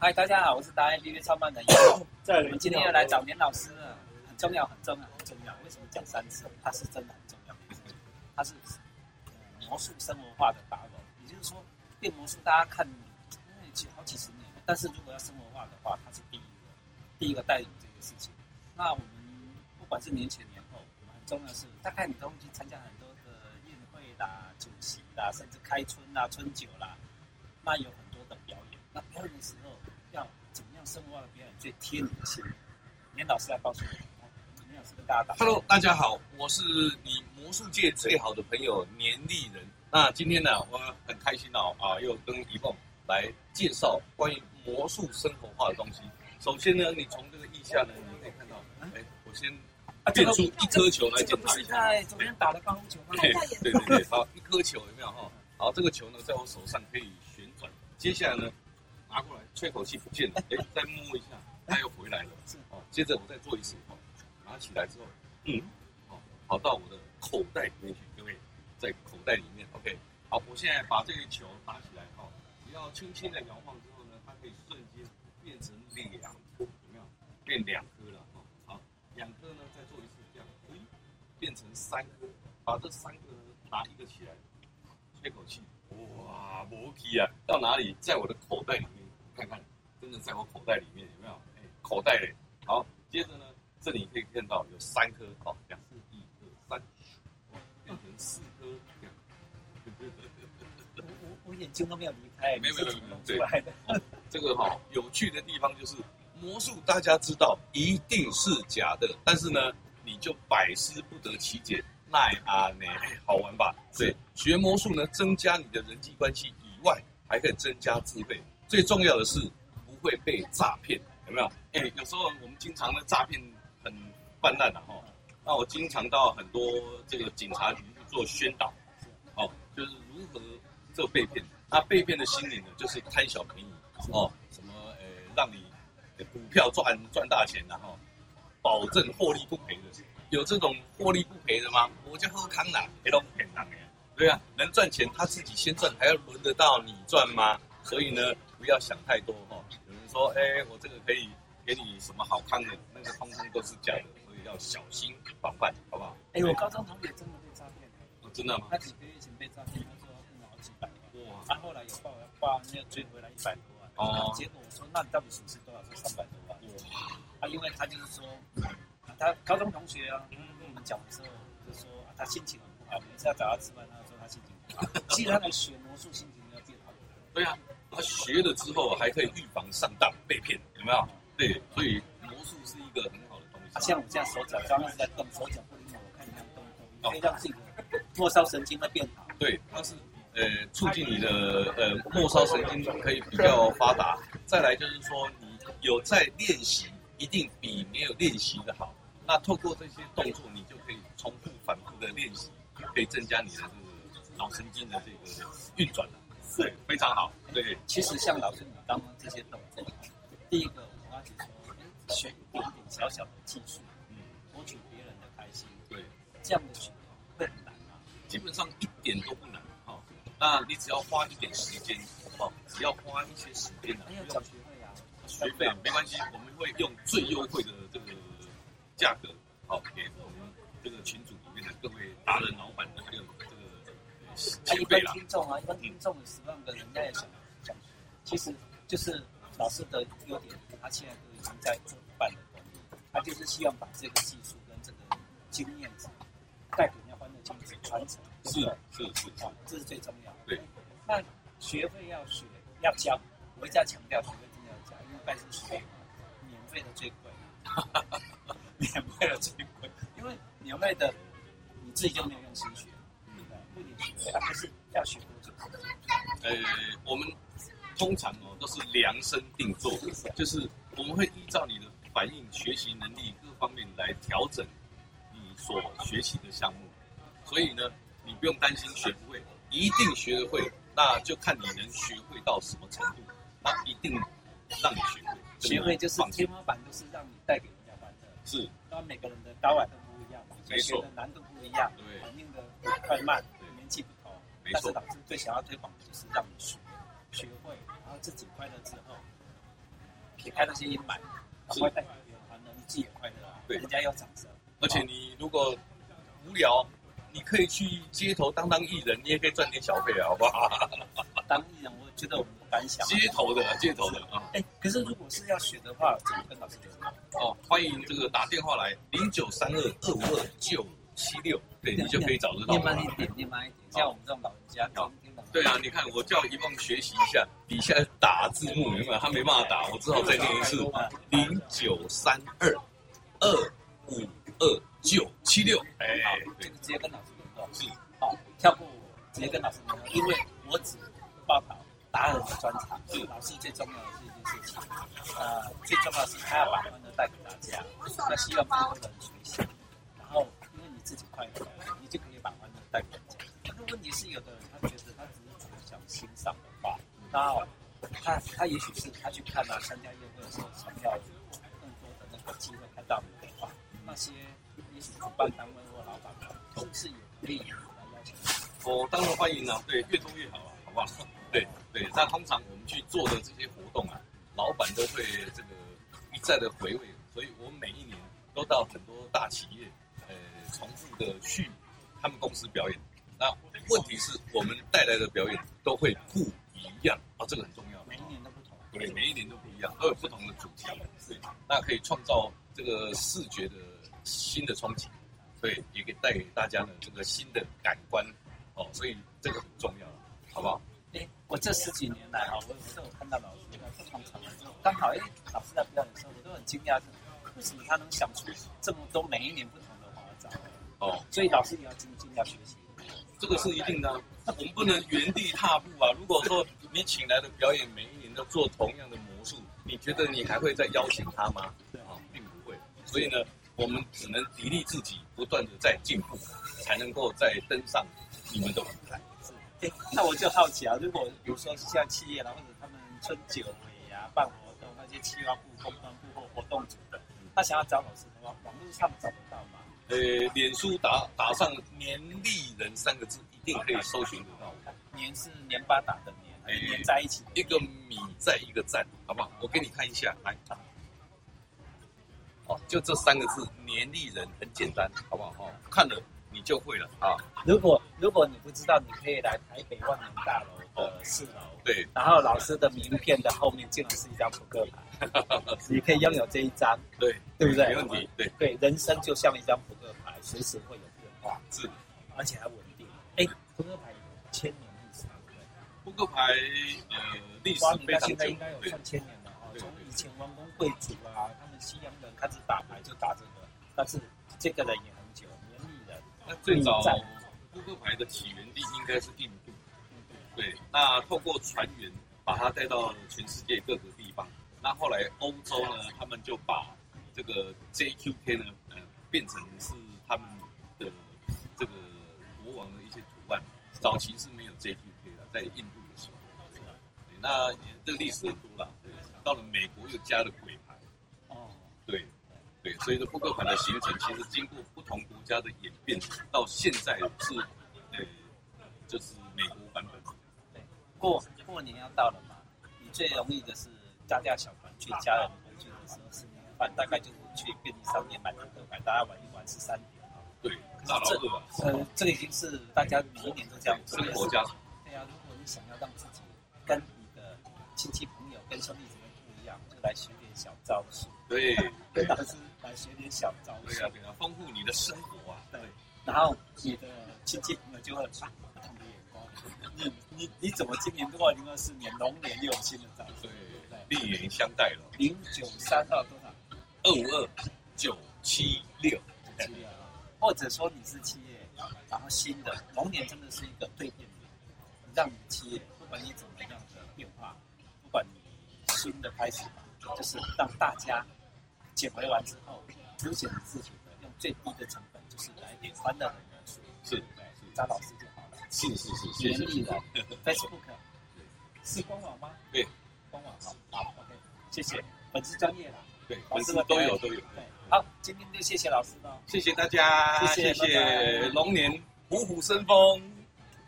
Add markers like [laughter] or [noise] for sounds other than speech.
嗨，大家好，我是达人 APP 创办人叶 [coughs] 在我们今天要来找年老师了，很重要，很重要，很重要。为什么讲三次？他是真的很重要，他是魔术生活化的达人。也就是说，变魔术大家看，因为好几十年了，但是如果要生活化的话，他是第一个，第一个带领这个事情。那我们不管是年前年后，我们很重要的是，大概你都会去参加很多的宴会啦、酒席啦，甚至开春啦、春酒啦，那有很多的表演。那表演的时候。要怎么样生活化的表演最贴你的心？连老师来告诉你。连老师跟大家打。Hello，大家好，我是你魔术界最好的朋友年立人。那今天呢，我很开心哦，啊，又跟一梦来介绍关于魔术生活化的东西。首先呢，你从这个意象呢，你可以看到，哎，我先变出一颗球来检查一下。在昨天打的高空球吗？对对对，好，一颗球有没有哈？好，这个球呢，在我手上可以旋转。接下来呢？拿过来，吹口气不见了，哎，再摸一下，它又回来了。是哦，接着我再做一次，哦，拿起来之后，嗯，哦，跑到我的口袋里面去，各位，在口袋里面，OK，好，我现在把这个球打起来，哦，只要轻轻的摇晃之后呢，它可以瞬间变成两颗，有没有？变两颗了，哦，好，两颗呢，再做一次这样，哎，变成三颗，把这三个拿一个起来，吹口气，哇，魔气啊，到哪里？在我的口袋里面。在我口袋里面有没有？哎，口袋嘞。好，接着呢，这里可以看到有三颗，好，两四一二三，变成四颗。[laughs] 我我我眼睛都没有离开，没有没有没有，对，这个哈有趣的地方就是魔术，大家知道一定是假的，但是呢，你就百思不得其解，奈阿呢，好玩吧？对，学魔术呢，增加你的人际关系以外，还可以增加智慧。最重要的是不会被诈骗，有没有？哎，有时候我们经常的诈骗很泛滥的哈。那我经常到很多这个警察局去做宣导，哦，就是如何这被骗。那被骗的心理呢，就是贪小便宜哦，什么呃，让你股票赚赚大钱，然后保证获利不赔的。有这种获利不赔的吗？我就喝康了，赔都不赔他。对啊，能赚钱他自己先赚，还要轮得到你赚吗？所以呢？不要想太多哈，说，哎，我这个可以给你什么好看的，那个通通都是假的，所以要小心防范，好不好？哎，我高中同学真的被诈骗了，真的吗？他几个月前被诈骗，他说骗了好几百万，哇！他后来有报，报没有追回来一百多万，哦。结果我说，那你到底损失多少？说三百多万，哇！啊，因为他就是说，他高中同学啊，跟我们讲的时候就说，他心情很不好，每次要找他吃饭，他说他心情不好。其实他来学魔术，心情要变好。对呀。他学了之后还可以预防上当被骗，有没有？对，所以魔术是一个很好的东西。啊、像我这样手脚刚刚是在动，手脚不灵活，我看你这样动动，可以让自己的末梢神经会变好。对，它是呃促进你的呃末梢神经可以比较发达。再来就是说，你有在练习，一定比没有练习的好。那透过这些动作，你就可以重复反复的练习，可以增加你的这个脑神经的这个运转。对，非常好。对，其实像老师你刚刚这些动作，第一个我要说，学一点点小小的技术，嗯，博取别人的开心，对，这样的学会很难吗？基本上一点都不难，哦，那你只要花一点时间，哦，只要花一些时间呢，没有缴学费啊，学费没关系，我们会用最优惠的这个价格，好，给我们这个群组里面的各位达人老板的还有。他一般听众啊，一般听众十万个人家也想想，其实就是老师的优点，他现在都已经在做一半的他就是希望把这个技术跟这个经验带给人家欢乐经济传承。是是是，啊，这是最重要的。对，那学费要学要教，我一直要强调学费一定要教，因为拜师学艺免费的最贵，[laughs] 免费的最贵，因为免费的你自己就没有用心学多久？呃，我们通常哦都是量身定做，就是我们会依照你的反应、学习能力各方面来调整你所学习的项目。所以呢，你不用担心学不会，一定学得会。那就看你能学会到什么程度，那一定让你学会。学会就是天花板，就是让你带给人家欢乐。是，那每个人的高矮都不一样，每个人的难度不一样，对，反应的快慢。但是老师最想要推广的就是让你学学会，然后自己快乐之后，撇开那些阴霾，赶快带给别人欢乐，你自己也快乐啊。对，人家要掌声。而且你如果无聊，你可以去街头当当艺人，你也可以赚点小费啊，好不好？[laughs] 当艺人，我觉得我们不敢想。街头的，街头的啊。哎，可是如果是要学的话，怎么跟老师讲？哦，欢迎这个打电话来零九三二二五二九七六，对你就可以找得到。念慢一点，念慢一点，像我们这种老人家，听。对啊，你看我叫一梦学习一下，底下打字幕，有没有？他没办法打，我只好再念一次：零九三二二五二九七六。哎，这个直接跟老师联络。是，好，跳过我，直接跟老师联络，因为我只报道达人的专场。是，老师最重要的是一件事情，呃，最重要的是他要把欢乐带给大家，那希望更多人学你自己快，你就可以把欢乐带给人家。那个问题是，有的人他觉得他只是从小欣赏的话，那他他也许是他去看啊，参加宴会的时候，想要更多的那个机会看到你的话，那些也许主办单位或老板是不是也可以来邀请？我当然欢迎啊，对，越多越好啊，好不好？对对，那通常我们去做的这些活动啊，老板都会这个一再的回味，所以我每一年都到很多大企业。重复的去他们公司表演，那问题是我们带来的表演都会不一样啊，这个很重要。每一年都不同，对，每一年都不一样，都有不同的主题，对，那可以创造这个视觉的新的冲击，对，也可以带给大家呢这个新的感官哦，所以这个很重要，好不好？哎，我这十几年来啊，我有时候看到老师在创场的时候，刚好哎，老师在表演的时候，我都很惊讶，为什么他能想出这么多每一年不同。哦，所以老师你要精进，要学习，这个是一定的。我们不能原地踏步啊！如果说你请来的表演每一年都做同样的魔术，你觉得你还会再邀请他吗？对啊，并不会。所以呢，我们只能砥砺自己，不断的在进步，才能够再登上你们的舞台。那我就好奇啊，如果比如说像企业啦，或者他们春酒会呀、办活动，那些企划部、公关部或活动组的，他想要找老师的话，网络上找得到吗？呃，脸书打打上“年历人”三个字，一定可以搜寻得到。年是年八打的年，哎，连在一起，一个米在一个赞，好不好？我给你看一下，来，哦，就这三个字“年历人”很简单，好不好？哦，看了你就会了啊。如果如果你不知道，你可以来台北万年大楼的四楼，对。然后老师的名片的后面竟然是一张扑克牌。你可以拥有这一张，对对不对？没问题，对对，人生就像一张随时会有变化，是，而且还稳定。哎，扑克牌有千年历史，对不对？扑克牌呃历史非常久，现在应该有上千年了哈。从以前王公贵族啊，他们西洋人开始打牌就打这个，但是这个人也很久，年历人。那最早扑克牌的起源地应该是印度，对。那透过船员把它带到全世界各个地方。那后来欧洲呢，他们就把这个 JQK 呢，呃，变成是早期是没有 JPK 的，在印度的时候，对，那这个历史很多了。对，到了美国又加了鬼牌。哦，对，对，所以说扑克牌的形成，其实经过不同国家的演变，到现在是，呃，就是美国版本。对，过过年要到了嘛，你最容易的是。家家小团聚，家人团聚的时候，吃年饭大概就是去便利商店买扑克牌，大家玩一玩是三点啊。对，这呃，这个已经是大家每一年都这样做。生活家常。对啊，如果你想要让自己跟你的亲戚朋友、跟兄弟姊妹不一样，就来学点小招数。对，跟老师来学点小招数。对啊，对啊，丰富你的生活啊。对，然后你的亲戚朋友就会啊，不同的眼光。你你你怎么今年过二零二四年龙年又有新的招数？另眼相待了。零九三二多少？二五二九七六。九七六。或者说你是企业，然后新的龙年真的是一个蜕变，让你企业不管你怎么样的变化，不管你新的开始，就是让大家捡回完之后，凸显自己的，用最低的成本，就是来点欢乐的元素。是，对，张老师就好了。是是是，谢谢。年丽人，Facebook，是官网吗？对。官网好，好，OK，谢谢，粉丝专业啦，对，粉丝都有都有，对，好，今天就谢谢老师了，谢谢大家，谢谢，龙年虎虎生风。